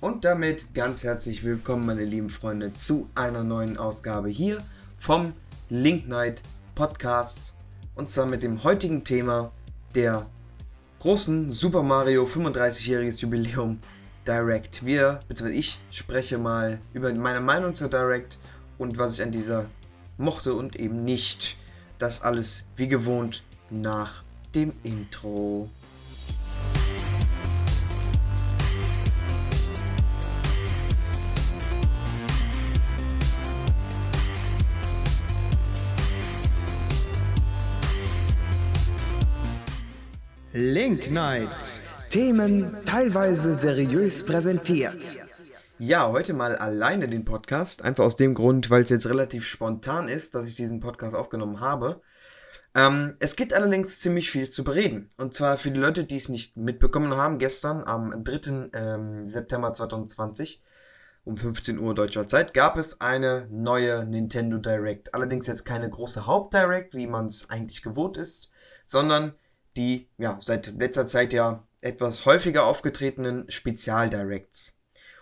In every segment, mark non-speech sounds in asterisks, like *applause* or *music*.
Und damit ganz herzlich willkommen, meine lieben Freunde, zu einer neuen Ausgabe hier vom Link Night Podcast. Und zwar mit dem heutigen Thema der großen Super Mario 35-jähriges Jubiläum Direct. Wir, beziehungsweise ich, spreche mal über meine Meinung zur Direct und was ich an dieser mochte und eben nicht. Das alles wie gewohnt nach dem Intro. Link Night. Themen teilweise seriös präsentiert. Ja, heute mal alleine den Podcast. Einfach aus dem Grund, weil es jetzt relativ spontan ist, dass ich diesen Podcast aufgenommen habe. Ähm, es gibt allerdings ziemlich viel zu bereden. Und zwar für die Leute, die es nicht mitbekommen haben, gestern am 3. Ähm, September 2020 um 15 Uhr deutscher Zeit gab es eine neue Nintendo Direct. Allerdings jetzt keine große Haupt-Direct, wie man es eigentlich gewohnt ist, sondern die ja seit letzter Zeit ja etwas häufiger aufgetretenen Spezial-Directs.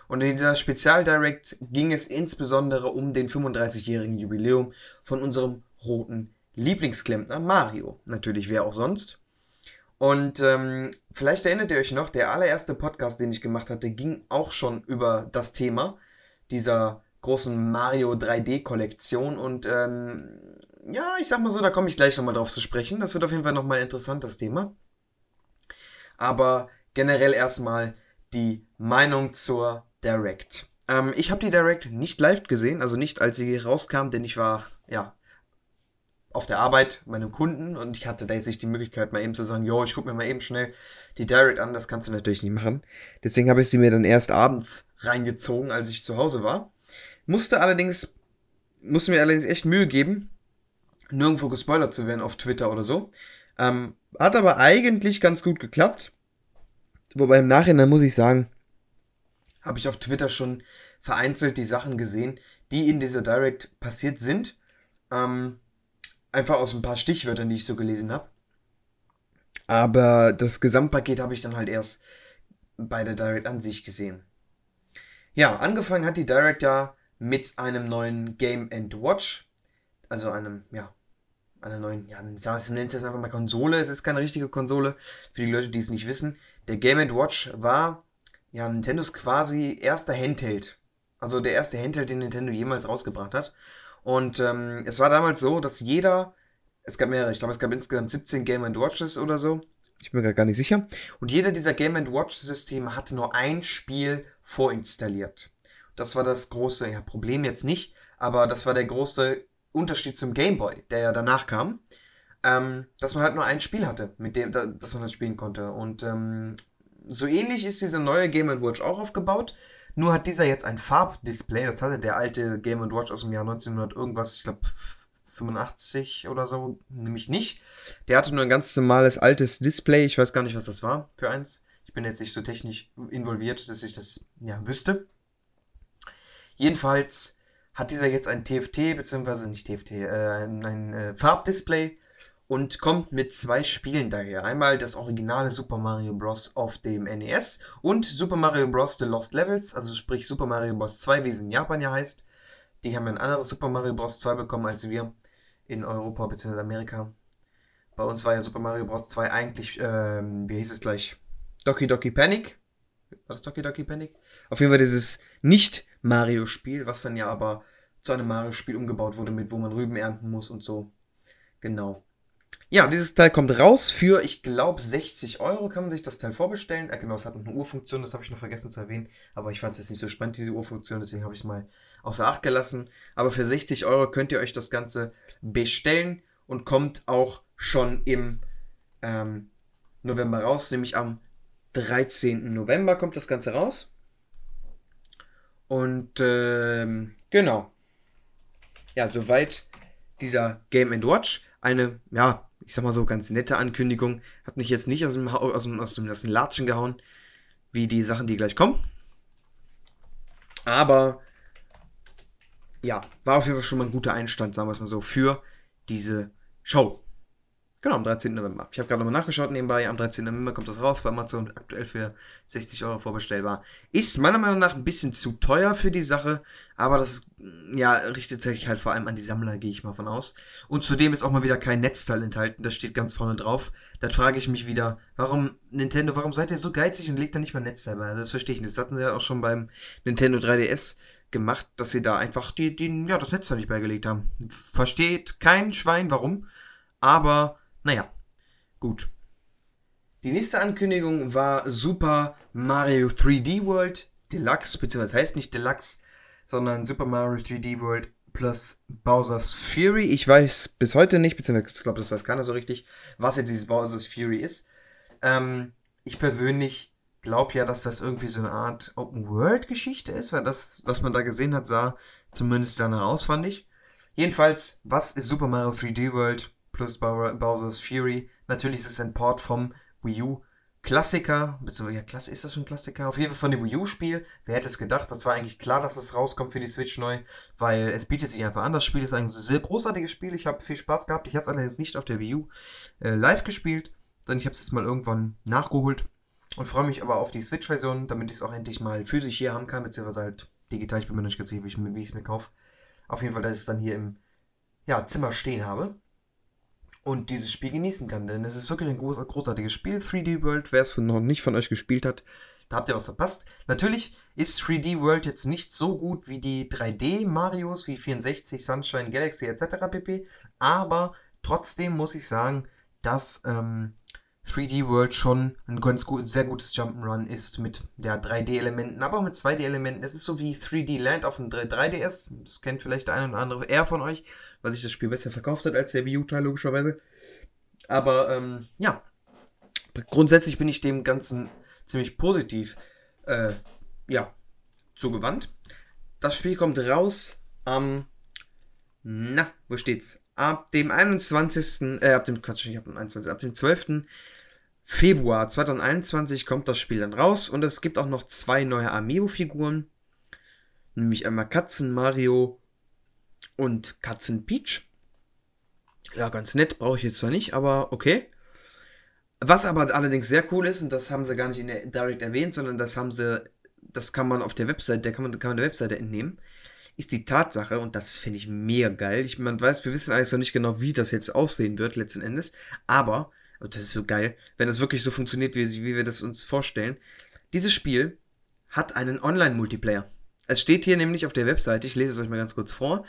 Und in dieser Spezial-Direct ging es insbesondere um den 35-jährigen Jubiläum von unserem roten Lieblingsklempner Mario. Natürlich, wer auch sonst. Und ähm, vielleicht erinnert ihr euch noch, der allererste Podcast, den ich gemacht hatte, ging auch schon über das Thema dieser großen Mario 3D-Kollektion. Und ähm, ja, ich sag mal so, da komme ich gleich nochmal drauf zu sprechen. Das wird auf jeden Fall nochmal interessant, das Thema. Aber generell erstmal die Meinung zur Direct. Ähm, ich habe die Direct nicht live gesehen, also nicht als sie rauskam, denn ich war, ja, auf der Arbeit meinem Kunden und ich hatte da nicht die Möglichkeit, mal eben zu sagen, jo, ich gucke mir mal eben schnell die Direct an, das kannst du natürlich nicht machen. Deswegen habe ich sie mir dann erst abends reingezogen, als ich zu Hause war. Musste allerdings, musste mir allerdings echt Mühe geben, nirgendwo gespoilert zu werden auf Twitter oder so. Ähm, hat aber eigentlich ganz gut geklappt. Wobei im Nachhinein muss ich sagen, habe ich auf Twitter schon vereinzelt die Sachen gesehen, die in dieser Direct passiert sind. Ähm, einfach aus ein paar Stichwörtern, die ich so gelesen habe. Aber das Gesamtpaket habe ich dann halt erst bei der Direct an sich gesehen. Ja, angefangen hat die Direct ja mit einem neuen Game Watch. Also einem, ja, einer neuen, ja, ich nenne es einfach mal Konsole. Es ist keine richtige Konsole, für die Leute, die es nicht wissen. Der Game Watch war ja Nintendos quasi erster Handheld. Also der erste Handheld, den Nintendo jemals rausgebracht hat. Und ähm, es war damals so, dass jeder, es gab mehrere, ich glaube, es gab insgesamt 17 Game Watches oder so. Ich bin mir gar nicht sicher. Und jeder dieser Game Watch Systeme hatte nur ein Spiel vorinstalliert. Das war das große, ja, Problem jetzt nicht, aber das war der große Unterschied zum Game Boy, der ja danach kam, ähm, dass man halt nur ein Spiel hatte, mit dem, da, dass man das spielen konnte. Und ähm, so ähnlich ist dieser neue Game Watch auch aufgebaut. Nur hat dieser jetzt ein Farbdisplay. Das hatte der alte Game Watch aus dem Jahr 1900 irgendwas, ich glaube 85 oder so, nämlich nicht. Der hatte nur ein ganz normales altes Display. Ich weiß gar nicht, was das war für eins. Ich bin jetzt nicht so technisch involviert, dass ich das ja wüsste. Jedenfalls hat dieser jetzt ein TFT, beziehungsweise nicht TFT, äh, ein, äh, Farbdisplay und kommt mit zwei Spielen daher. Einmal das originale Super Mario Bros. auf dem NES und Super Mario Bros. The Lost Levels, also sprich Super Mario Bros. 2, wie es in Japan ja heißt. Die haben ein anderes Super Mario Bros. 2 bekommen als wir in Europa bzw. Amerika. Bei uns war ja Super Mario Bros. 2 eigentlich, ähm, wie hieß es gleich? Doki Doki Panic. War das Doki Doki Panic? Auf jeden Fall dieses Nicht-Mario-Spiel, was dann ja aber zu einem Mario-Spiel umgebaut wurde, mit wo man Rüben ernten muss und so. Genau. Ja, dieses Teil kommt raus für, ich glaube, 60 Euro kann man sich das Teil vorbestellen. Äh, genau, es hat noch eine Uhrfunktion, das habe ich noch vergessen zu erwähnen. Aber ich fand es jetzt nicht so spannend, diese Uhrfunktion, deswegen habe ich es mal außer Acht gelassen. Aber für 60 Euro könnt ihr euch das Ganze bestellen und kommt auch schon im ähm, November raus, nämlich am 13. November kommt das Ganze raus. Und ähm, genau. Ja, soweit dieser Game Watch. Eine, ja, ich sag mal so, ganz nette Ankündigung. Hat mich jetzt nicht aus dem, aus dem, aus dem, aus dem Latschen gehauen, wie die Sachen, die gleich kommen. Aber ja, war auf jeden Fall schon mal ein guter Einstand, sagen wir es mal so, für diese Show. Genau, am 13. November. Ich habe gerade nochmal nachgeschaut nebenbei. Am 13. November kommt das raus bei Amazon. Aktuell für 60 Euro vorbestellbar. Ist meiner Meinung nach ein bisschen zu teuer für die Sache. Aber das ja, richtet sich halt vor allem an die Sammler, gehe ich mal von aus. Und zudem ist auch mal wieder kein Netzteil enthalten. Das steht ganz vorne drauf. Da frage ich mich wieder, warum, Nintendo, warum seid ihr so geizig und legt da nicht mal Netzteil bei? Also das verstehe ich nicht. Das hatten sie ja auch schon beim Nintendo 3DS gemacht, dass sie da einfach die, die, ja, das Netzteil nicht beigelegt haben. Versteht kein Schwein, warum. Aber naja, gut. Die nächste Ankündigung war Super Mario 3D World Deluxe, beziehungsweise heißt nicht Deluxe, sondern Super Mario 3D World plus Bowser's Fury. Ich weiß bis heute nicht, beziehungsweise ich glaube, das weiß keiner so richtig, was jetzt dieses Bowser's Fury ist. Ähm, ich persönlich glaube ja, dass das irgendwie so eine Art Open-World-Geschichte ist, weil das, was man da gesehen hat, sah zumindest danach aus, fand ich. Jedenfalls, was ist Super Mario 3D World? Plus Bowser's Fury. Natürlich ist es ein Port vom Wii U Klassiker, beziehungsweise ja, Klasse, ist das schon Klassiker? Auf jeden Fall von dem Wii U-Spiel. Wer hätte es gedacht? Das war eigentlich klar, dass es rauskommt für die Switch neu, weil es bietet sich einfach an. Das Spiel ist ein sehr großartiges Spiel. Ich habe viel Spaß gehabt. Ich habe es allerdings nicht auf der Wii U äh, live gespielt, denn ich habe es jetzt mal irgendwann nachgeholt und freue mich aber auf die Switch-Version, damit ich es auch endlich mal physisch hier haben kann, beziehungsweise halt digital. Ich bin mir nicht ganz sicher, wie ich es mir kaufe. Auf jeden Fall, dass ich es dann hier im ja, Zimmer stehen habe und dieses Spiel genießen kann. Denn es ist wirklich ein groß, großartiges Spiel. 3D World, wer es noch nicht von euch gespielt hat, da habt ihr was verpasst. Natürlich ist 3D World jetzt nicht so gut wie die 3D Marios, wie 64, Sunshine, Galaxy etc. pp. Aber trotzdem muss ich sagen, dass ähm, 3D World schon ein ganz gut, sehr gutes Jump'n'Run ist mit ja, 3D-Elementen, aber auch mit 2D-Elementen. Es ist so wie 3D Land auf dem 3DS. Das kennt vielleicht der eine oder andere eher von euch, weil sich das Spiel besser verkauft hat als der Wii U-Teil, logischerweise. Aber ähm, ja, grundsätzlich bin ich dem Ganzen ziemlich positiv äh, ja, zugewandt. Das Spiel kommt raus am. na, wo steht's? Ab dem 21. Äh, ab dem Quatsch, ich den 21. Ab dem 12. Februar 2021 kommt das Spiel dann raus und es gibt auch noch zwei neue Amiibo-Figuren. Nämlich einmal Katzen Mario und Katzen Peach. Ja, ganz nett, brauche ich jetzt zwar nicht, aber okay. Was aber allerdings sehr cool ist, und das haben sie gar nicht in der Direct erwähnt, sondern das haben sie, das kann man auf der Webseite, der kann man, kann man der Webseite entnehmen, ist die Tatsache, und das finde ich mega geil. Ich, man weiß, wir wissen eigentlich noch nicht genau, wie das jetzt aussehen wird, letzten Endes, aber und das ist so geil, wenn das wirklich so funktioniert, wie, wie wir das uns vorstellen. Dieses Spiel hat einen Online-Multiplayer. Es steht hier nämlich auf der Webseite, ich lese es euch mal ganz kurz vor.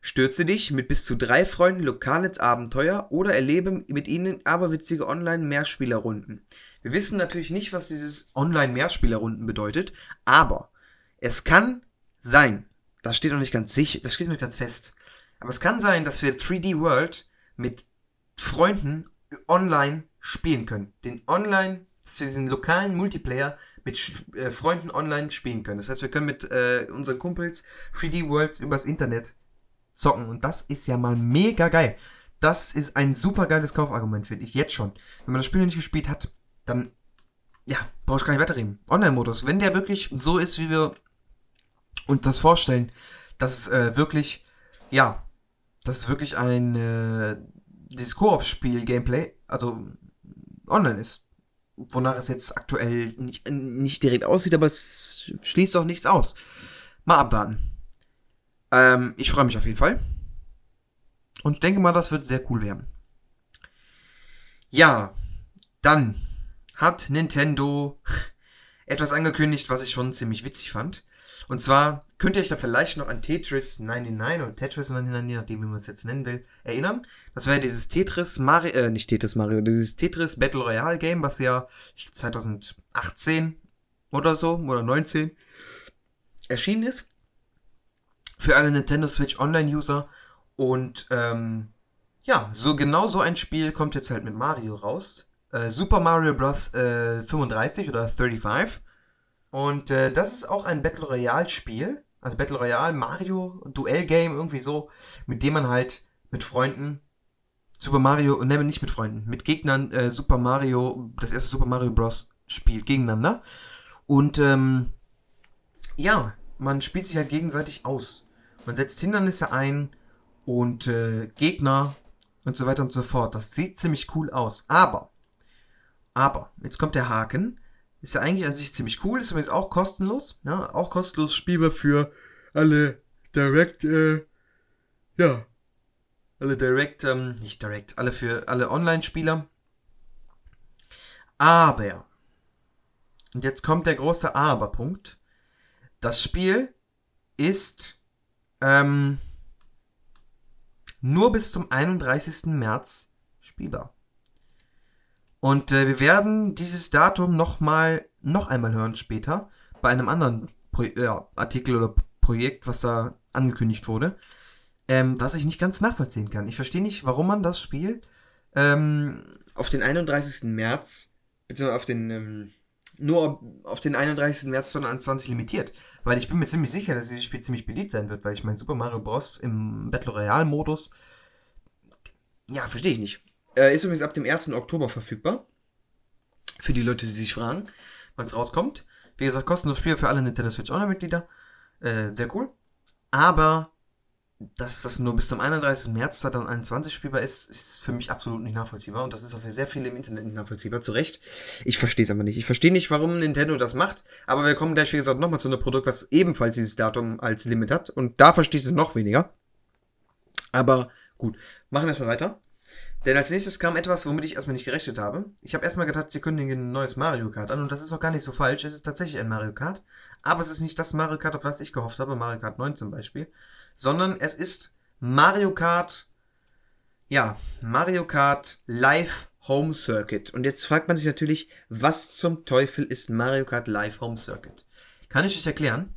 Stürze dich mit bis zu drei Freunden lokal ins Abenteuer oder erlebe mit ihnen aberwitzige Online-Mehrspielerrunden. Wir wissen natürlich nicht, was dieses Online-Mehrspielerrunden bedeutet, aber es kann sein, das steht noch nicht ganz sicher, das steht noch nicht ganz fest, aber es kann sein, dass wir 3D World mit Freunden online spielen können. Den online, diesen lokalen Multiplayer mit äh, Freunden online spielen können. Das heißt, wir können mit äh, unseren Kumpels 3D Worlds übers Internet zocken. Und das ist ja mal mega geil. Das ist ein super geiles Kaufargument, finde ich. Jetzt schon. Wenn man das Spiel noch nicht gespielt hat, dann, ja, brauche ich gar nicht weiterreden. Online-Modus. Wenn der wirklich so ist, wie wir uns das vorstellen, dass es äh, wirklich, ja, das ist wirklich ein, äh, dieses Koop-Spiel-Gameplay, also online ist. Wonach es jetzt aktuell nicht, nicht direkt aussieht, aber es schließt auch nichts aus. Mal abwarten. Ähm, ich freue mich auf jeden Fall. Und ich denke mal, das wird sehr cool werden. Ja, dann hat Nintendo *laughs* etwas angekündigt, was ich schon ziemlich witzig fand. Und zwar könnt ihr euch da vielleicht noch an Tetris 99 oder Tetris 99, je nachdem, wie man es jetzt nennen will, erinnern. Das wäre dieses Tetris Mario, äh, nicht Tetris Mario, dieses Tetris Battle Royale Game, was ja 2018 oder so, oder 19 erschienen ist. Für alle Nintendo Switch Online-User. Und ähm, ja, so genau so ein Spiel kommt jetzt halt mit Mario raus. Äh, Super Mario Bros. Äh, 35 oder 35 und äh, das ist auch ein Battle Royale Spiel, also Battle Royale Mario Duell Game irgendwie so, mit dem man halt mit Freunden Super Mario, ne, nicht mit Freunden, mit Gegnern äh, Super Mario, das erste Super Mario Bros. spielt gegeneinander. Und ähm, ja, man spielt sich halt gegenseitig aus. Man setzt Hindernisse ein und äh, Gegner und so weiter und so fort. Das sieht ziemlich cool aus. Aber, aber, jetzt kommt der Haken. Ist ja eigentlich an sich ziemlich cool, ist übrigens auch kostenlos. Ja, auch kostenlos spielbar für alle Direct, äh, ja, alle Direct, ähm, nicht Direct, alle für alle Online-Spieler. Aber, und jetzt kommt der große Aber-Punkt. Das Spiel ist ähm, nur bis zum 31. März spielbar. Und äh, wir werden dieses Datum noch mal noch einmal hören später bei einem anderen Pro ja, Artikel oder Projekt, was da angekündigt wurde, ähm, was ich nicht ganz nachvollziehen kann. Ich verstehe nicht, warum man das Spiel ähm, auf den 31. März, beziehungsweise auf den, ähm, nur auf den 31. März 2021 limitiert. Weil ich bin mir ziemlich sicher, dass dieses Spiel ziemlich beliebt sein wird, weil ich mein Super Mario Bros. im Battle Royale Modus, ja, verstehe ich nicht. Äh, ist übrigens ab dem 1. Oktober verfügbar. Für die Leute, die sich fragen, wann es rauskommt. Wie gesagt, kostenlos Spiel für alle Nintendo Switch Online-Mitglieder. Äh, sehr cool. Aber dass das nur bis zum 31. März 2021 spielbar ist, ist für mich absolut nicht nachvollziehbar. Und das ist auch für sehr viele im Internet nicht nachvollziehbar. Zu Recht. Ich verstehe es aber nicht. Ich verstehe nicht, warum Nintendo das macht. Aber wir kommen gleich, wie gesagt, nochmal zu einem Produkt, was ebenfalls dieses Datum als Limit hat. Und da verstehe ich es noch weniger. Aber gut, machen wir erstmal weiter. Denn als nächstes kam etwas, womit ich erstmal nicht gerechnet habe. Ich habe erstmal gedacht, sie kündigen ein neues Mario Kart an und das ist auch gar nicht so falsch. Es ist tatsächlich ein Mario Kart. Aber es ist nicht das Mario Kart, auf das ich gehofft habe, Mario Kart 9 zum Beispiel. Sondern es ist Mario Kart, ja, Mario Kart Live Home Circuit. Und jetzt fragt man sich natürlich, was zum Teufel ist Mario Kart Live Home Circuit? Kann ich euch erklären?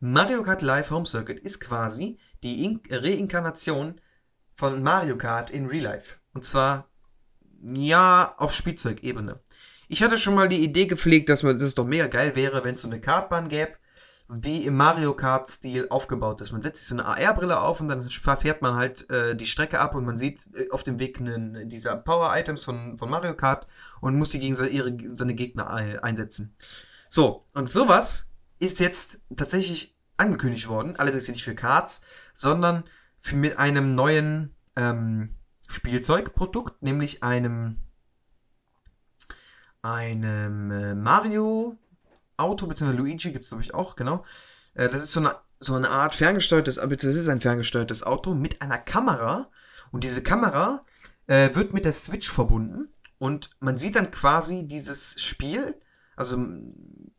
Mario Kart Live Home Circuit ist quasi die Reinkarnation von Mario Kart in Real Life. Und zwar, ja, auf Spielzeugebene. Ich hatte schon mal die Idee gepflegt, dass man, dass es doch mega geil wäre, wenn es so eine Kartbahn gäbe, die im Mario Kart-Stil aufgebaut ist. Man setzt sich so eine AR-Brille auf und dann fährt man halt äh, die Strecke ab und man sieht äh, auf dem Weg einen, dieser Power-Items von, von Mario Kart und muss die gegen seine, ihre, seine Gegner einsetzen. So, und sowas ist jetzt tatsächlich angekündigt worden, allerdings nicht für Karts, sondern für mit einem neuen ähm, Spielzeugprodukt, nämlich einem, einem äh, Mario Auto, beziehungsweise Luigi gibt es glaube ich auch, genau. Äh, das ist so eine, so eine Art ferngesteuertes, das ist ein ferngesteuertes Auto mit einer Kamera. Und diese Kamera äh, wird mit der Switch verbunden. Und man sieht dann quasi dieses Spiel, also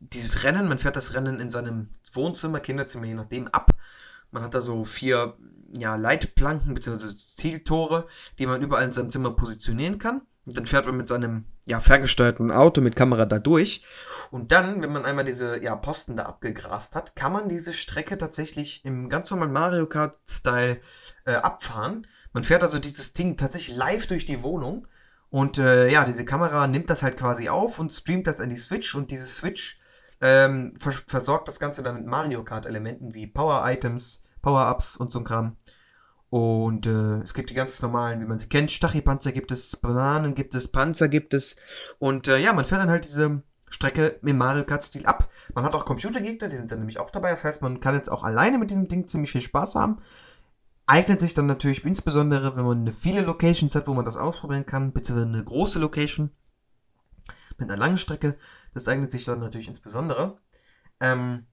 dieses Rennen, man fährt das Rennen in seinem Wohnzimmer, Kinderzimmer, je nachdem, ab. Man hat da so vier ja, Leitplanken bzw. Zieltore, die man überall in seinem Zimmer positionieren kann. Und dann fährt man mit seinem ja, ferngesteuerten Auto mit Kamera da durch. Und dann, wenn man einmal diese ja, Posten da abgegrast hat, kann man diese Strecke tatsächlich im ganz normalen Mario Kart-Style äh, abfahren. Man fährt also dieses Ding tatsächlich live durch die Wohnung. Und äh, ja, diese Kamera nimmt das halt quasi auf und streamt das an die Switch. Und diese Switch ähm, versorgt das Ganze dann mit Mario Kart-Elementen wie Power-Items, Power-Ups und so ein Kram. Und äh, es gibt die ganz normalen, wie man sie kennt, Stachypanzer gibt es, Bananen gibt es, Panzer gibt es. Und äh, ja, man fährt dann halt diese Strecke im Mario Kart-Stil ab. Man hat auch Computergegner, die sind dann nämlich auch dabei. Das heißt, man kann jetzt auch alleine mit diesem Ding ziemlich viel Spaß haben. Eignet sich dann natürlich insbesondere, wenn man viele Locations hat, wo man das ausprobieren kann, beziehungsweise eine große Location mit einer langen Strecke. Das eignet sich dann natürlich insbesondere. Ähm,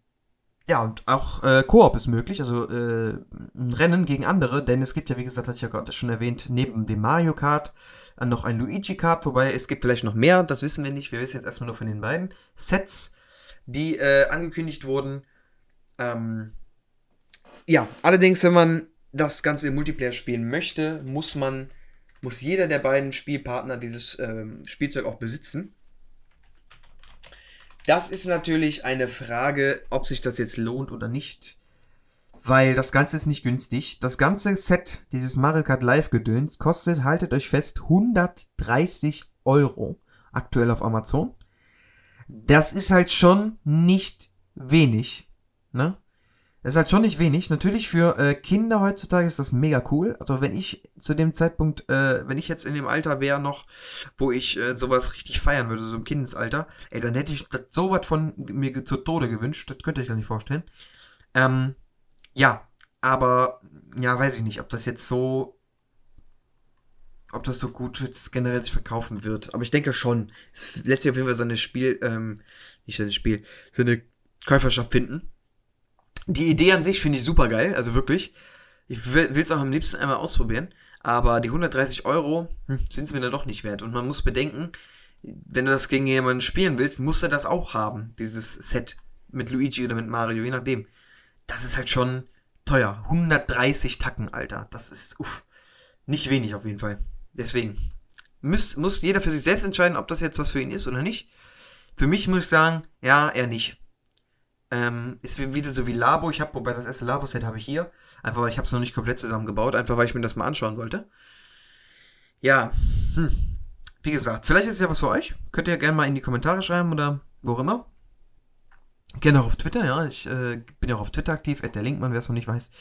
ja, und auch äh, Koop ist möglich, also äh, ein Rennen gegen andere, denn es gibt ja, wie gesagt, hatte ich ja gerade schon erwähnt, neben dem Mario Kart äh, noch ein Luigi Kart, wobei es gibt vielleicht noch mehr, das wissen wir nicht, wir wissen jetzt erstmal nur von den beiden Sets, die äh, angekündigt wurden. Ähm, ja, allerdings, wenn man das Ganze im Multiplayer spielen möchte, muss man, muss jeder der beiden Spielpartner dieses ähm, Spielzeug auch besitzen. Das ist natürlich eine Frage, ob sich das jetzt lohnt oder nicht. Weil das Ganze ist nicht günstig. Das ganze Set, dieses Mario Kart Live Gedöns, kostet, haltet euch fest, 130 Euro. Aktuell auf Amazon. Das ist halt schon nicht wenig. Ne? Das ist halt schon nicht wenig. Natürlich für äh, Kinder heutzutage ist das mega cool. Also wenn ich zu dem Zeitpunkt, äh, wenn ich jetzt in dem Alter wäre noch, wo ich äh, sowas richtig feiern würde, so im Kindesalter, ey, dann hätte ich das sowas von mir zu Tode gewünscht. Das könnt ihr euch gar nicht vorstellen. Ähm, ja, aber, ja, weiß ich nicht, ob das jetzt so ob das so gut jetzt generell sich verkaufen wird. Aber ich denke schon. Es lässt sich auf jeden Fall seine Spiel, ähm, nicht seine Spiel, seine Käuferschaft finden. Die Idee an sich finde ich super geil, also wirklich. Ich will es auch am liebsten einmal ausprobieren. Aber die 130 Euro hm, sind es mir dann doch nicht wert. Und man muss bedenken, wenn du das gegen jemanden spielen willst, muss er das auch haben, dieses Set mit Luigi oder mit Mario, je nachdem. Das ist halt schon teuer. 130 Tacken, Alter. Das ist, uff, nicht wenig auf jeden Fall. Deswegen muss, muss jeder für sich selbst entscheiden, ob das jetzt was für ihn ist oder nicht. Für mich muss ich sagen, ja, eher nicht. Ähm, ist wieder so wie Labo. Ich habe, wobei das erste Labo-Set habe ich hier. Einfach weil ich habe es noch nicht komplett zusammengebaut. Einfach weil ich mir das mal anschauen wollte. Ja, hm. Wie gesagt, vielleicht ist es ja was für euch. Könnt ihr ja gerne mal in die Kommentare schreiben oder wo immer. Gerne auch auf Twitter, ja. Ich äh, bin ja auch auf Twitter aktiv, at der Linkmann, wer es noch nicht weiß.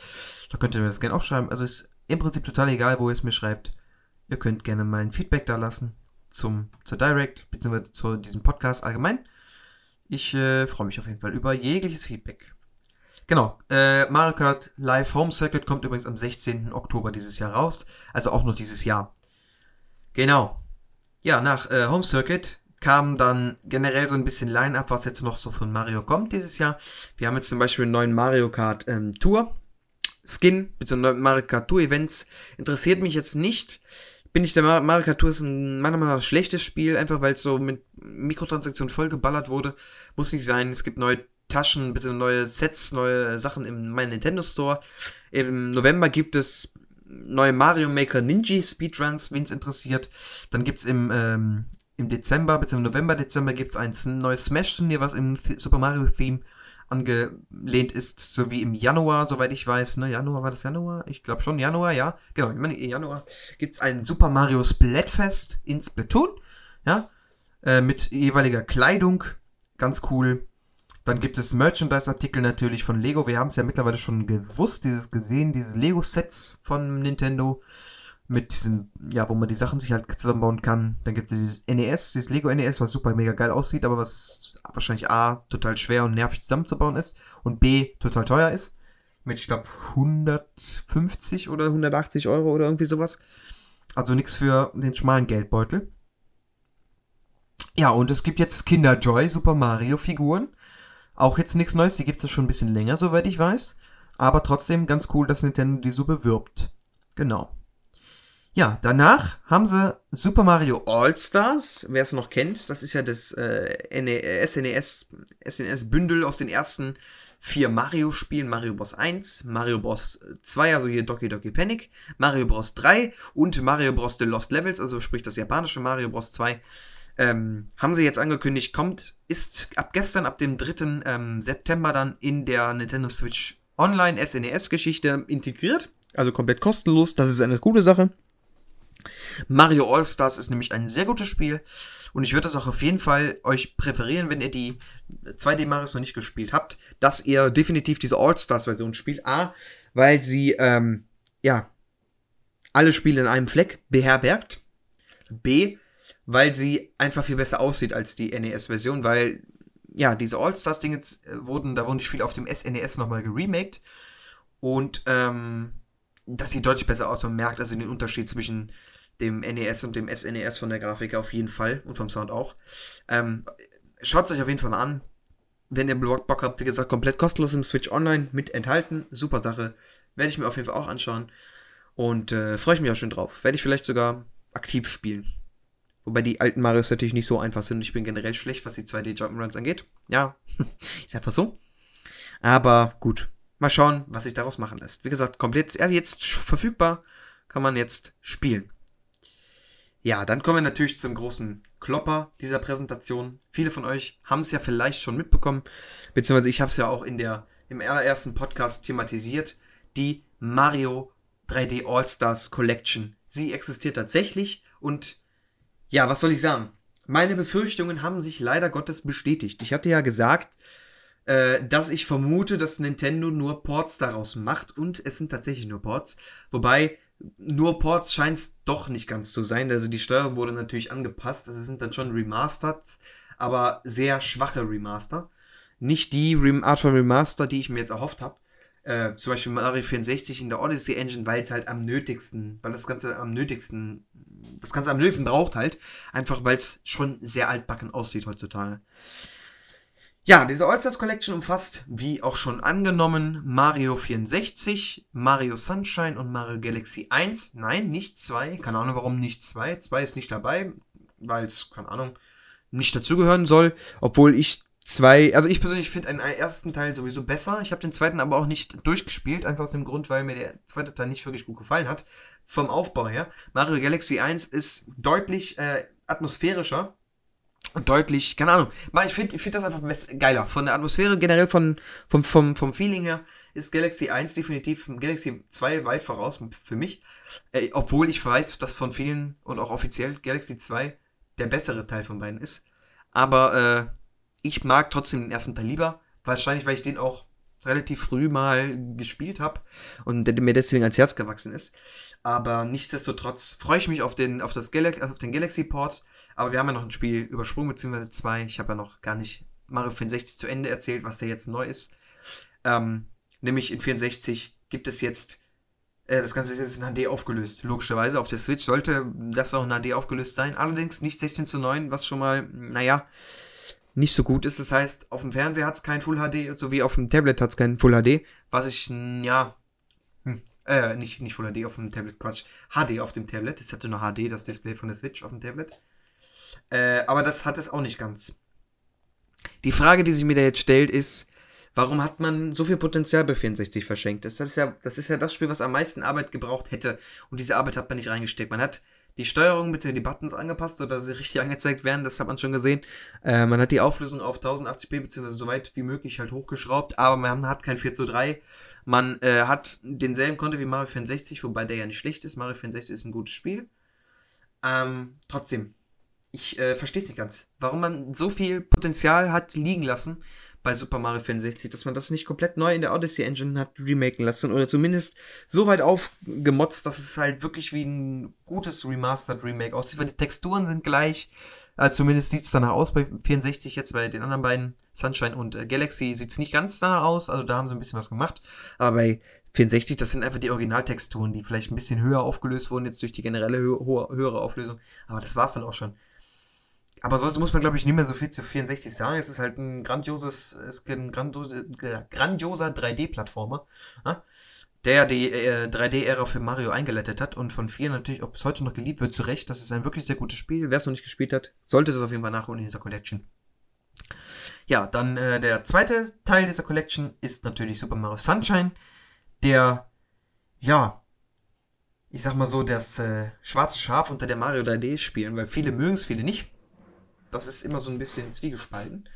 Da könnt ihr mir das gerne auch schreiben. Also ist im Prinzip total egal, wo ihr es mir schreibt. Ihr könnt gerne mal ein Feedback da lassen zum, zur Direct, beziehungsweise zu diesem Podcast allgemein. Ich äh, freue mich auf jeden Fall über jegliches Feedback. Genau, äh, Mario Kart Live Home Circuit kommt übrigens am 16. Oktober dieses Jahr raus. Also auch nur dieses Jahr. Genau. Ja, nach äh, Home Circuit kam dann generell so ein bisschen Line-Up, was jetzt noch so von Mario kommt dieses Jahr. Wir haben jetzt zum Beispiel einen neuen Mario Kart ähm, Tour Skin, beziehungsweise Mario Kart Tour Events. Interessiert mich jetzt nicht bin ich der Tour ist ein meiner Meinung nach schlechtes Spiel, einfach weil es so mit Mikrotransaktionen vollgeballert wurde. Muss nicht sein. Es gibt neue Taschen, bitte neue Sets, neue Sachen im mein Nintendo Store. Im November gibt es neue Mario Maker Ninja Speedruns, wen es interessiert. Dann gibt es im, ähm, im Dezember, beziehungsweise November, Dezember gibt es ein neues Smash-Turnier, was im Super Mario-Theme angelehnt ist, so wie im Januar, soweit ich weiß. Ne, Januar war das Januar? Ich glaube schon, Januar, ja. Genau, ich meine, im Januar gibt es ein Super Mario Splatfest in Splatoon, ja, äh, mit jeweiliger Kleidung. Ganz cool. Dann gibt es Merchandise-Artikel natürlich von Lego. Wir haben es ja mittlerweile schon gewusst, dieses gesehen, dieses Lego-Sets von Nintendo mit diesen, ja, wo man die Sachen sich halt zusammenbauen kann. Dann gibt es dieses NES, dieses Lego NES, was super mega geil aussieht, aber was wahrscheinlich A, total schwer und nervig zusammenzubauen ist und B, total teuer ist. Mit, ich glaube, 150 oder 180 Euro oder irgendwie sowas. Also nichts für den schmalen Geldbeutel. Ja, und es gibt jetzt Kinder Joy Super Mario Figuren. Auch jetzt nichts Neues, die gibt es schon ein bisschen länger, soweit ich weiß. Aber trotzdem ganz cool, dass Nintendo die so bewirbt. Genau. Ja, danach haben sie Super Mario All-Stars, wer es noch kennt, das ist ja das äh, SNES, SNES-Bündel aus den ersten vier Mario-Spielen, Mario Bros. 1, Mario Bros. 2, also hier Doki Doki Panic, Mario Bros. 3 und Mario Bros. The Lost Levels, also sprich das japanische Mario Bros. 2, ähm, haben sie jetzt angekündigt, kommt, ist ab gestern, ab dem 3. Ähm, September dann in der Nintendo Switch Online SNES-Geschichte integriert, also komplett kostenlos, das ist eine coole Sache. Mario All-Stars ist nämlich ein sehr gutes Spiel und ich würde das auch auf jeden Fall euch präferieren, wenn ihr die 2D Marios noch nicht gespielt habt, dass ihr definitiv diese All-Stars-Version spielt. A, weil sie, ähm, ja, alle Spiele in einem Fleck beherbergt. B, weil sie einfach viel besser aussieht als die NES-Version, weil, ja, diese All-Stars-Dinge äh, wurden, da wurden die Spiele auf dem SNES nochmal geremaked und, ähm, das sieht deutlich besser aus. Man merkt also den Unterschied zwischen dem NES und dem SNES von der Grafik auf jeden Fall und vom Sound auch. Ähm, Schaut es euch auf jeden Fall mal an. Wenn ihr Bock habt, wie gesagt, komplett kostenlos im Switch Online mit enthalten. Super Sache. Werde ich mir auf jeden Fall auch anschauen. Und äh, freue ich mich auch schon drauf. Werde ich vielleicht sogar aktiv spielen. Wobei die alten Marios natürlich nicht so einfach sind. Ich bin generell schlecht, was die 2D Jump'n'Runs angeht. Ja, *laughs* ist einfach so. Aber gut. Mal schauen, was sich daraus machen lässt. Wie gesagt, komplett jetzt verfügbar. Kann man jetzt spielen. Ja, dann kommen wir natürlich zum großen Klopper dieser Präsentation. Viele von euch haben es ja vielleicht schon mitbekommen, beziehungsweise ich habe es ja auch in der, im allerersten Podcast thematisiert, die Mario 3D All-Stars Collection. Sie existiert tatsächlich und ja, was soll ich sagen? Meine Befürchtungen haben sich leider Gottes bestätigt. Ich hatte ja gesagt, äh, dass ich vermute, dass Nintendo nur Ports daraus macht und es sind tatsächlich nur Ports. Wobei nur Ports scheint es doch nicht ganz zu sein. Also die Steuerung wurde natürlich angepasst. Also es sind dann schon Remastered, aber sehr schwache Remaster. Nicht die Art von Remaster, die ich mir jetzt erhofft habe. Äh, zum Beispiel Mario 64 in der Odyssey Engine, weil es halt am nötigsten, weil das Ganze am nötigsten, das Ganze am nötigsten braucht halt. Einfach weil es schon sehr altbacken aussieht heutzutage. Ja, diese All-Stars Collection umfasst, wie auch schon angenommen, Mario 64, Mario Sunshine und Mario Galaxy 1. Nein, nicht 2. Keine Ahnung, warum nicht 2. 2 ist nicht dabei, weil es, keine Ahnung, nicht dazugehören soll. Obwohl ich zwei, also ich persönlich finde einen ersten Teil sowieso besser. Ich habe den zweiten aber auch nicht durchgespielt, einfach aus dem Grund, weil mir der zweite Teil nicht wirklich gut gefallen hat. Vom Aufbau her. Mario Galaxy 1 ist deutlich äh, atmosphärischer deutlich, keine Ahnung. Ich finde find das einfach geiler. Von der Atmosphäre, generell von, vom, vom, vom Feeling her, ist Galaxy 1 definitiv Galaxy 2 weit voraus für mich. Äh, obwohl ich weiß, dass von vielen und auch offiziell Galaxy 2 der bessere Teil von beiden ist. Aber äh, ich mag trotzdem den ersten Teil lieber. Wahrscheinlich, weil ich den auch relativ früh mal gespielt habe und der mir deswegen ans Herz gewachsen ist. Aber nichtsdestotrotz freue ich mich auf den, auf das Gal auf den Galaxy Port aber wir haben ja noch ein Spiel übersprungen, beziehungsweise zwei. Ich habe ja noch gar nicht Mario 64 zu Ende erzählt, was da jetzt neu ist. Ähm, nämlich in 64 gibt es jetzt, äh, das Ganze ist jetzt in HD aufgelöst. Logischerweise auf der Switch sollte das auch in HD aufgelöst sein. Allerdings nicht 16 zu 9, was schon mal, naja, nicht so gut ist. Das heißt, auf dem Fernseher hat es kein Full HD, sowie auf dem Tablet hat es kein Full HD, was ich, ja, hm, äh, nicht, nicht Full HD auf dem Tablet, Quatsch, HD auf dem Tablet. Es hatte nur HD, das Display von der Switch auf dem Tablet. Äh, aber das hat es auch nicht ganz. Die Frage, die sich mir da jetzt stellt, ist, warum hat man so viel Potenzial bei 64 verschenkt? Das ist ja das, ist ja das Spiel, was am meisten Arbeit gebraucht hätte. Und diese Arbeit hat man nicht reingesteckt. Man hat die Steuerung mit den Buttons angepasst, sodass sie richtig angezeigt werden. Das hat man schon gesehen. Äh, man hat die Auflösung auf 1080p bzw. so weit wie möglich halt hochgeschraubt, aber man hat kein 4 zu 3. Man äh, hat denselben Konto wie Mario 64, wobei der ja nicht schlecht ist. Mario 64 ist ein gutes Spiel. Ähm, trotzdem, ich äh, verstehe es nicht ganz. Warum man so viel Potenzial hat liegen lassen bei Super Mario 64, dass man das nicht komplett neu in der Odyssey Engine hat remaken lassen oder zumindest so weit aufgemotzt, dass es halt wirklich wie ein gutes Remastered Remake aussieht, weil die Texturen sind gleich. Also zumindest sieht es danach aus bei 64 jetzt, bei den anderen beiden Sunshine und äh, Galaxy sieht es nicht ganz danach aus, also da haben sie ein bisschen was gemacht. Aber bei 64, das sind einfach die Originaltexturen, die vielleicht ein bisschen höher aufgelöst wurden, jetzt durch die generelle hö höhere Auflösung. Aber das war es dann auch schon. Aber sonst muss man, glaube ich, nicht mehr so viel zu 64 sagen. Es ist halt ein grandioses, ist ein grandiose, grandioser 3D-Plattformer, ja? der die äh, 3D-Ära für Mario eingeleitet hat und von vielen natürlich auch bis heute noch geliebt wird, zu Recht. Das ist ein wirklich sehr gutes Spiel. Wer es noch nicht gespielt hat, sollte es auf jeden Fall nachholen in dieser Collection. Ja, dann äh, der zweite Teil dieser Collection ist natürlich Super Mario Sunshine, der, ja, ich sag mal so, das äh, schwarze Schaf unter der Mario 3D spielen, weil viele mögen es, viele nicht das ist immer so ein bisschen zwiegespalten,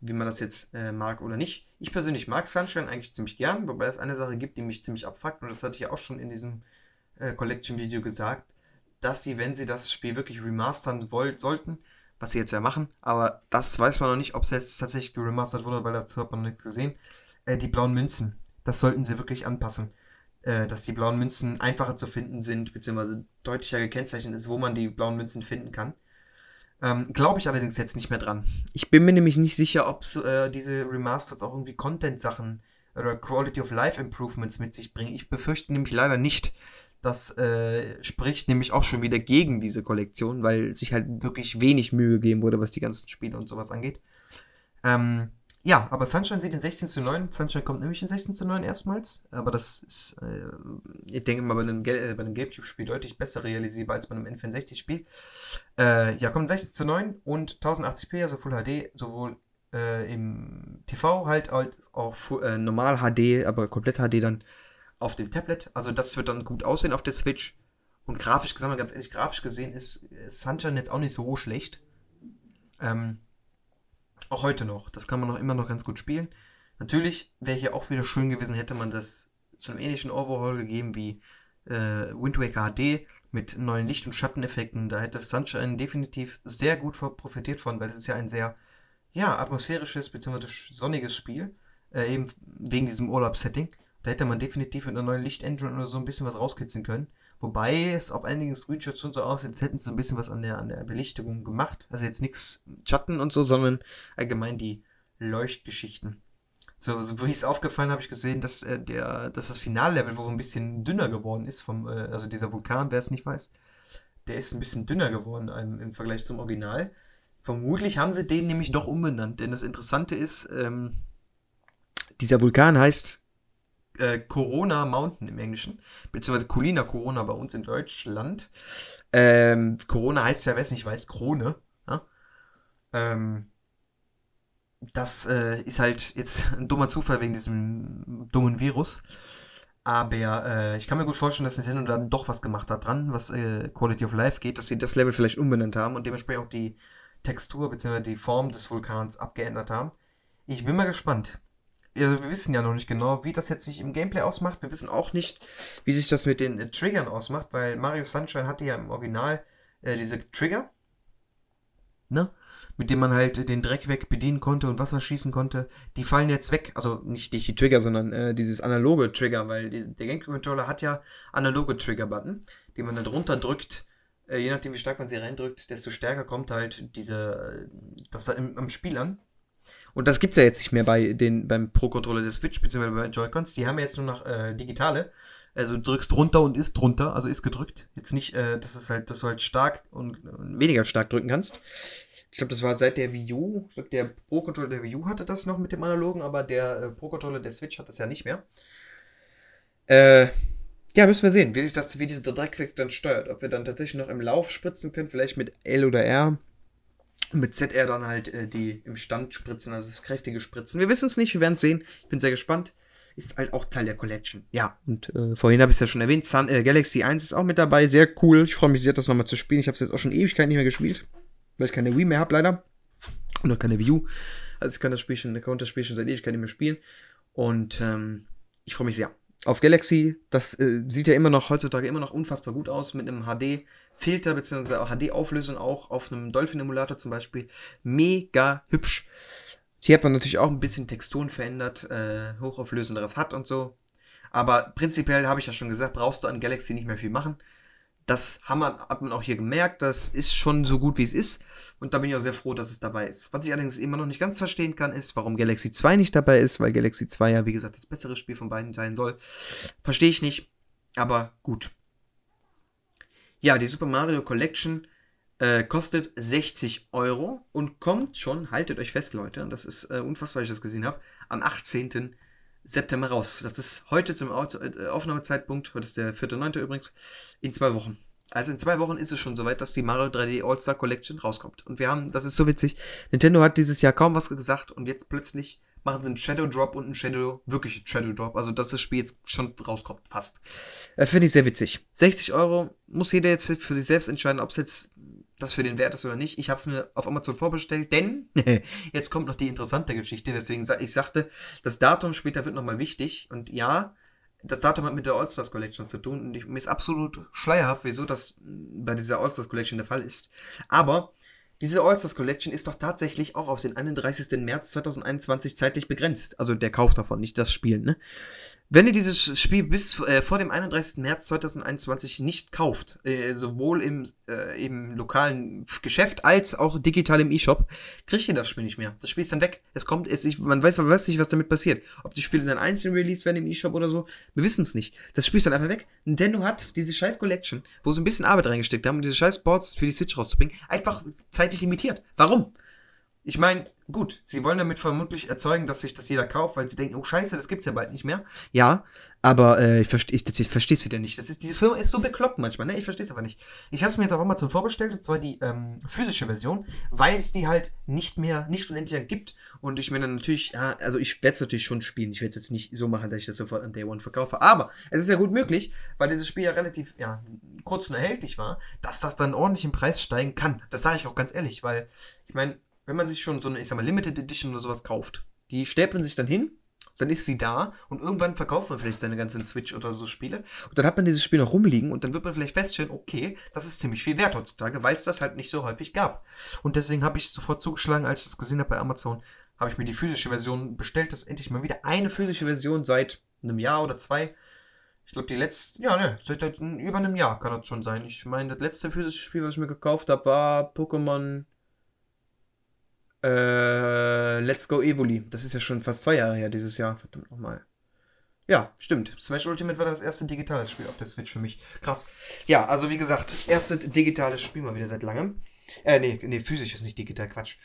wie man das jetzt äh, mag oder nicht. Ich persönlich mag Sunshine eigentlich ziemlich gern, wobei es eine Sache gibt, die mich ziemlich abfuckt. Und das hatte ich ja auch schon in diesem äh, Collection-Video gesagt, dass sie, wenn sie das Spiel wirklich remastern wollt, sollten, was sie jetzt ja machen, aber das weiß man noch nicht, ob es jetzt tatsächlich geremastert wurde, weil dazu hat man nichts gesehen. Äh, die blauen Münzen, das sollten sie wirklich anpassen. Äh, dass die blauen Münzen einfacher zu finden sind, beziehungsweise deutlicher gekennzeichnet ist, wo man die blauen Münzen finden kann. Ähm, Glaube ich allerdings jetzt nicht mehr dran. Ich bin mir nämlich nicht sicher, ob äh, diese Remasters auch irgendwie Content-Sachen oder Quality of Life Improvements mit sich bringen. Ich befürchte nämlich leider nicht. Das äh, spricht nämlich auch schon wieder gegen diese Kollektion, weil sich halt wirklich wenig Mühe gegeben wurde, was die ganzen Spiele und sowas angeht. Ähm, ja, aber Sunshine sieht in 16 zu 9. Sunshine kommt nämlich in 16 zu 9 erstmals. Aber das ist, äh, ich denke mal, bei einem, äh, einem GameCube-Spiel deutlich besser realisierbar als bei einem N64-Spiel. Äh, ja, kommt 16 zu 9 und 1080p, also Full HD, sowohl äh, im TV halt als auch äh, normal HD, aber komplett HD dann auf dem Tablet. Also das wird dann gut aussehen auf der Switch. Und grafisch, mal ganz ehrlich, grafisch gesehen ist Sunshine jetzt auch nicht so schlecht. Ähm, auch heute noch. Das kann man noch immer noch ganz gut spielen. Natürlich wäre hier auch wieder schön gewesen, hätte man das zu einem ähnlichen Overhaul gegeben wie äh, Wind Waker HD mit neuen Licht- und Schatteneffekten. Da hätte Sunshine definitiv sehr gut profitiert von, weil es ist ja ein sehr ja, atmosphärisches bzw. sonniges Spiel, äh, eben wegen diesem Urlaubssetting. Da hätte man definitiv mit einer neuen Licht-Engine oder so ein bisschen was rauskitzeln können. Wobei es auf einigen Screenshots schon so aussieht, als hätten sie ein bisschen was an der, an der Belichtung gemacht. Also jetzt nichts Schatten und so, sondern allgemein die Leuchtgeschichten. So, so wie es aufgefallen habe ich gesehen, dass, äh, der, dass das Finallevel wohl ein bisschen dünner geworden ist, vom, äh, also dieser Vulkan, wer es nicht weiß, der ist ein bisschen dünner geworden im, im Vergleich zum Original. Vermutlich haben sie den nämlich doch umbenannt, denn das Interessante ist, ähm, dieser Vulkan heißt äh, Corona Mountain im Englischen, beziehungsweise Colina Corona bei uns in Deutschland. Ähm, Corona heißt ja, wer es nicht weiß, Krone. Ja? Ähm, das äh, ist halt jetzt ein dummer Zufall wegen diesem dummen Virus. Aber äh, ich kann mir gut vorstellen, dass Nintendo dann doch was gemacht hat dran, was äh, Quality of Life geht, dass sie das Level vielleicht umbenannt haben und dementsprechend auch die Textur bzw. die Form des Vulkans abgeändert haben. Ich bin mal gespannt. Also wir wissen ja noch nicht genau, wie das jetzt sich im Gameplay ausmacht. Wir wissen auch nicht, wie sich das mit den äh, Triggern ausmacht, weil Mario Sunshine hatte ja im Original äh, diese Trigger. Ne? mit dem man halt den Dreck weg bedienen konnte und Wasser schießen konnte, die fallen jetzt weg. Also nicht, nicht die Trigger, sondern äh, dieses analoge Trigger, weil die, der GameCube-Controller hat ja analoge Trigger-Button, die man dann drunter drückt. Äh, je nachdem, wie stark man sie reindrückt, desto stärker kommt halt diese, das am Spiel an. Und das gibt es ja jetzt nicht mehr bei den, beim Pro-Controller der Switch, beziehungsweise bei Joy-Cons. Die haben ja jetzt nur noch äh, digitale. Also du drückst runter und ist drunter, also ist gedrückt. Jetzt nicht, äh, dass es halt, dass du halt stark und, und weniger stark drücken kannst. Ich glaube, das war seit der Wii U. Der Pro-Controller der Wii U hatte das noch mit dem analogen, aber der äh, Pro-Controller der Switch hat das ja nicht mehr. Äh, ja, müssen wir sehen, wie sich das, wie dieser Dreckfleck dann steuert. Ob wir dann tatsächlich noch im Lauf spritzen können, vielleicht mit L oder R. Mit ZR dann halt äh, die im Stand spritzen, also das kräftige Spritzen. Wir wissen es nicht, wir werden es sehen. Ich bin sehr gespannt. Ist halt auch Teil der Collection. Ja, und äh, vorhin habe ich es ja schon erwähnt. Sun, äh, Galaxy 1 ist auch mit dabei. Sehr cool. Ich freue mich sehr, das nochmal zu spielen. Ich habe es jetzt auch schon Ewigkeit nicht mehr gespielt weil ich keine Wii mehr habe, leider. Und auch keine Wii U. Also ich kann das Spiel schon, ich das Spiel schon seit Ewigkeit nicht mehr spielen. Und ähm, ich freue mich sehr. Auf Galaxy, das äh, sieht ja immer noch heutzutage immer noch unfassbar gut aus mit einem HD-Filter bzw. HD-Auflösung auch auf einem Dolphin-Emulator zum Beispiel. Mega hübsch. Hier hat man natürlich auch ein bisschen Texturen verändert, äh, hochauflösenderes hat und so. Aber prinzipiell habe ich ja schon gesagt, brauchst du an Galaxy nicht mehr viel machen. Das haben hat man auch hier gemerkt. Das ist schon so gut, wie es ist. Und da bin ich auch sehr froh, dass es dabei ist. Was ich allerdings immer noch nicht ganz verstehen kann, ist, warum Galaxy 2 nicht dabei ist, weil Galaxy 2 ja, wie gesagt, das bessere Spiel von beiden sein soll. Verstehe ich nicht. Aber gut. Ja, die Super Mario Collection äh, kostet 60 Euro und kommt schon, haltet euch fest, Leute, das ist äh, unfassbar, weil ich das gesehen habe, am 18. September raus. Das ist heute zum äh, Aufnahmezeitpunkt, heute ist der 4.9. übrigens, in zwei Wochen. Also in zwei Wochen ist es schon soweit, dass die Mario 3D All-Star Collection rauskommt. Und wir haben, das ist so witzig, Nintendo hat dieses Jahr kaum was gesagt und jetzt plötzlich machen sie einen Shadow Drop und einen Shadow, wirklich Shadow Drop. Also dass das Spiel jetzt schon rauskommt, fast. Äh, Finde ich sehr witzig. 60 Euro muss jeder jetzt für sich selbst entscheiden, ob es jetzt das für den Wert ist oder nicht. Ich habe es mir auf Amazon vorbestellt, denn *laughs* jetzt kommt noch die interessante Geschichte, weswegen ich sagte, das Datum später wird nochmal wichtig. Und ja, das Datum hat mit der All-Stars Collection zu tun und ich, mir ist absolut schleierhaft, wieso das bei dieser All-Stars Collection der Fall ist. Aber diese All-Stars Collection ist doch tatsächlich auch auf den 31. März 2021 zeitlich begrenzt. Also der Kauf davon, nicht das Spielen, ne? Wenn ihr dieses Spiel bis äh, vor dem 31. März 2021 nicht kauft, äh, sowohl im, äh, im lokalen Geschäft als auch digital im E-Shop, kriegt ihr das Spiel nicht mehr. Das Spiel ist dann weg. Es kommt, es, ich, man weiß, man weiß nicht, was damit passiert. Ob die Spiele dann einzeln released werden im E-Shop oder so, wir wissen es nicht. Das Spiel ist dann einfach weg. Nintendo hat diese scheiß Collection, wo sie ein bisschen Arbeit reingesteckt haben, um diese scheiß Boards für die Switch rauszubringen, einfach zeitlich limitiert. Warum? Ich meine, gut, sie wollen damit vermutlich erzeugen, dass sich das jeder kauft, weil sie denken, oh scheiße, das gibt's ja bald nicht mehr. Ja, aber äh, ich verstehe ich, ich versteh's wieder nicht. Das ist, diese Firma ist so bekloppt manchmal, ne? Ich verstehe es aber nicht. Ich habe es mir jetzt auf Amazon vorbestellt, und zwar die ähm, physische Version, weil es die halt nicht mehr, nicht unendlich gibt. Und ich mir dann natürlich, ja, also ich werde es natürlich schon spielen. Ich werde es jetzt nicht so machen, dass ich das sofort an Day One verkaufe. Aber es ist ja gut möglich, weil dieses Spiel ja relativ, ja, kurz und erhältlich war, dass das dann ordentlich im Preis steigen kann. Das sage ich auch ganz ehrlich, weil, ich meine, wenn man sich schon so eine, ich sag mal, Limited Edition oder sowas kauft, die stapeln sich dann hin, dann ist sie da und irgendwann verkauft man vielleicht seine ganzen Switch oder so Spiele und dann hat man dieses Spiel noch rumliegen und dann wird man vielleicht feststellen, okay, das ist ziemlich viel wert heutzutage, weil es das halt nicht so häufig gab. Und deswegen habe ich sofort zugeschlagen, als ich das gesehen habe bei Amazon, habe ich mir die physische Version bestellt, das endlich mal wieder eine physische Version seit einem Jahr oder zwei. Ich glaube, die letzte, ja, ne, seit über einem Jahr kann das schon sein. Ich meine, das letzte physische Spiel, was ich mir gekauft habe, war Pokémon Äh, Let's Go Evoli. Das ist ja schon fast zwei Jahre her dieses Jahr. Verdammt nochmal. Ja, stimmt. Smash Ultimate war das erste digitales Spiel auf der Switch für mich. Krass. Ja, also wie gesagt, erste digitales Spiel mal wieder seit langem. Äh, nee, nee, physisch ist nicht digital, Quatsch.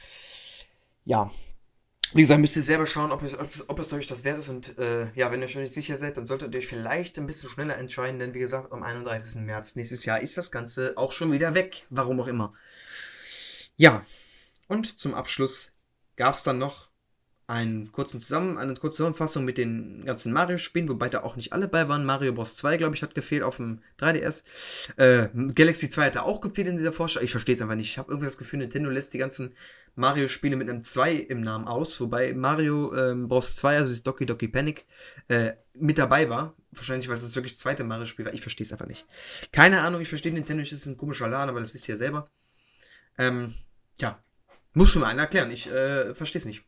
Ja. Wie gesagt, müsst ihr selber schauen, ob es, ob es, ob es euch das wert ist. Und äh, ja, wenn ihr euch nicht sicher seid, dann solltet ihr euch vielleicht ein bisschen schneller entscheiden, denn wie gesagt, am 31. März nächstes Jahr ist das Ganze auch schon wieder weg. Warum auch immer. Ja. Und zum Abschluss gab es dann noch einen kurzen Zusammen eine kurze Zusammenfassung mit den ganzen Mario-Spielen, wobei da auch nicht alle bei waren. Mario Bros. 2, glaube ich, hat gefehlt auf dem 3DS. Äh, Galaxy 2 hat auch gefehlt in dieser Vorschau. Ich verstehe es einfach nicht. Ich habe irgendwie das Gefühl, Nintendo lässt die ganzen Mario-Spiele mit einem 2 im Namen aus, wobei Mario ähm, Bros. 2, also das Doki Doki Panic, äh, mit dabei war. Wahrscheinlich, weil es das wirklich zweite Mario-Spiel war. Ich verstehe es einfach nicht. Keine Ahnung, ich verstehe Nintendo nicht, das ist ein komischer Laden, aber das wisst ihr ja selber. Ähm, tja, muss mir einer erklären. Ich äh, verstehe es nicht.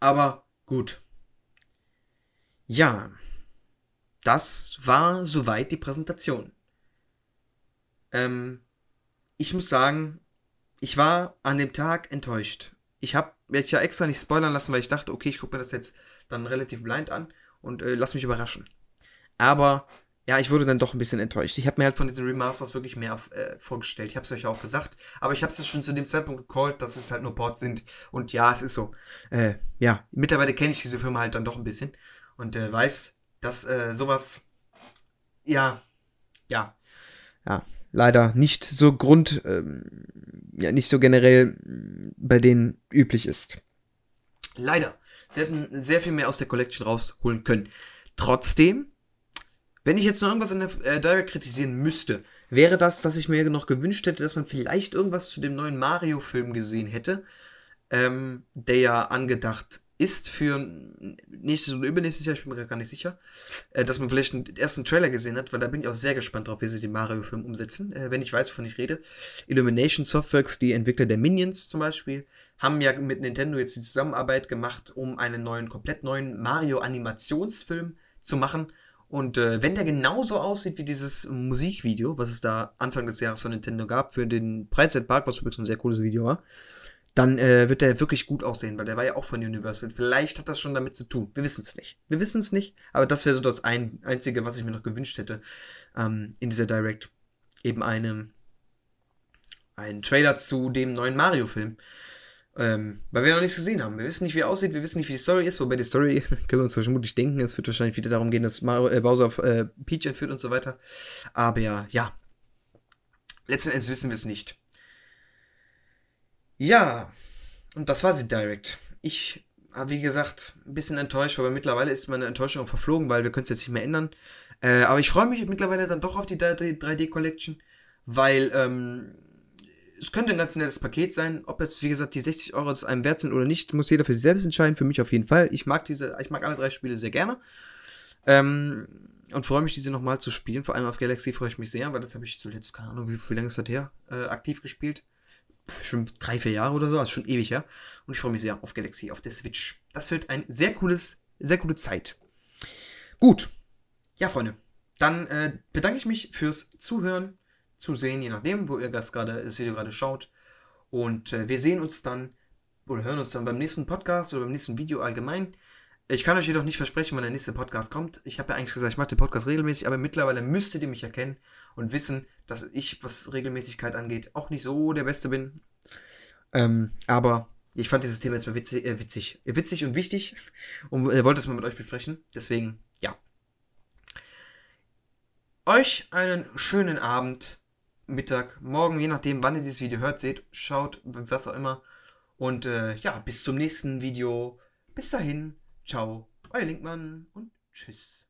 Aber gut. Ja, das war soweit die Präsentation. Ähm, ich muss sagen, ich war an dem Tag enttäuscht. Ich habe mich ja extra nicht spoilern lassen, weil ich dachte, okay, ich gucke mir das jetzt dann relativ blind an und äh, lass mich überraschen. Aber ja, ich wurde dann doch ein bisschen enttäuscht. Ich habe mir halt von diesen Remasters wirklich mehr äh, vorgestellt. Ich habe es euch auch gesagt. Aber ich habe es schon zu dem Zeitpunkt gecallt, dass es halt nur Ports sind. Und ja, es ist so. Äh, ja, mittlerweile kenne ich diese Firma halt dann doch ein bisschen. Und äh, weiß, dass äh, sowas, ja, ja, ja, leider nicht so Grund, ähm, ja, nicht so generell bei denen üblich ist. Leider. Sie hätten sehr viel mehr aus der Collection rausholen können. Trotzdem wenn ich jetzt noch irgendwas an der äh, Direct kritisieren müsste, wäre das, dass ich mir noch gewünscht hätte, dass man vielleicht irgendwas zu dem neuen Mario-Film gesehen hätte, ähm, der ja angedacht ist für nächstes und übernächstes Jahr, ich bin mir gar nicht sicher, äh, dass man vielleicht einen ersten Trailer gesehen hat, weil da bin ich auch sehr gespannt drauf, wie sie den Mario-Film umsetzen, äh, wenn ich weiß, wovon ich rede. Illumination Softworks, die Entwickler der Minions zum Beispiel, haben ja mit Nintendo jetzt die Zusammenarbeit gemacht, um einen neuen, komplett neuen Mario-Animationsfilm zu machen und äh, wenn der genauso aussieht wie dieses Musikvideo, was es da Anfang des Jahres von Nintendo gab, für den Freizeitpark, was übrigens ein sehr cooles Video war, dann äh, wird der wirklich gut aussehen, weil der war ja auch von Universal. Vielleicht hat das schon damit zu tun. Wir wissen es nicht. Wir wissen es nicht, aber das wäre so das ein, Einzige, was ich mir noch gewünscht hätte ähm, in dieser Direct. Eben eine, ein Trailer zu dem neuen Mario-Film. Ähm, weil wir noch nichts gesehen haben. Wir wissen nicht, wie er aussieht, wir wissen nicht, wie die Story ist, wobei die Story *laughs* können wir uns vermutlich denken. Es wird wahrscheinlich wieder darum gehen, dass Mario, äh, Bowser auf äh, Peach entführt und so weiter. Aber ja, ja. Letzten Endes wissen wir es nicht. Ja, und das war sie direkt. Ich habe, wie gesagt, ein bisschen enttäuscht, aber mittlerweile ist meine Enttäuschung verflogen, weil wir können es jetzt nicht mehr ändern. Äh, aber ich freue mich mittlerweile dann doch auf die 3D Collection, weil ähm, es könnte ein ganz nettes Paket sein. Ob es, wie gesagt, die 60 Euro es einem wert sind oder nicht, muss jeder für sich selbst entscheiden. Für mich auf jeden Fall. Ich mag diese, ich mag alle drei Spiele sehr gerne. Ähm, und freue mich, diese nochmal zu spielen. Vor allem auf Galaxy freue ich mich sehr, weil das habe ich zuletzt, keine Ahnung, wie, wie lange ist das her, äh, aktiv gespielt. Schon drei, vier Jahre oder so, also schon ewig, ja. Und ich freue mich sehr auf Galaxy, auf der Switch. Das wird ein sehr cooles, sehr coole Zeit. Gut. Ja, Freunde. Dann äh, bedanke ich mich fürs Zuhören zu sehen, je nachdem, wo ihr das, gerade, das Video gerade schaut. Und äh, wir sehen uns dann oder hören uns dann beim nächsten Podcast oder beim nächsten Video allgemein. Ich kann euch jedoch nicht versprechen, wann der nächste Podcast kommt. Ich habe ja eigentlich gesagt, ich mache den Podcast regelmäßig, aber mittlerweile müsstet ihr mich erkennen und wissen, dass ich, was Regelmäßigkeit angeht, auch nicht so der Beste bin. Ähm, aber ich fand dieses Thema jetzt mal witzig, äh, witzig, witzig und wichtig und äh, wollte es mal mit euch besprechen. Deswegen, ja. Euch einen schönen Abend. Mittag, morgen, je nachdem, wann ihr dieses Video hört, seht, schaut, was auch immer. Und äh, ja, bis zum nächsten Video. Bis dahin, ciao, euer Linkmann und tschüss.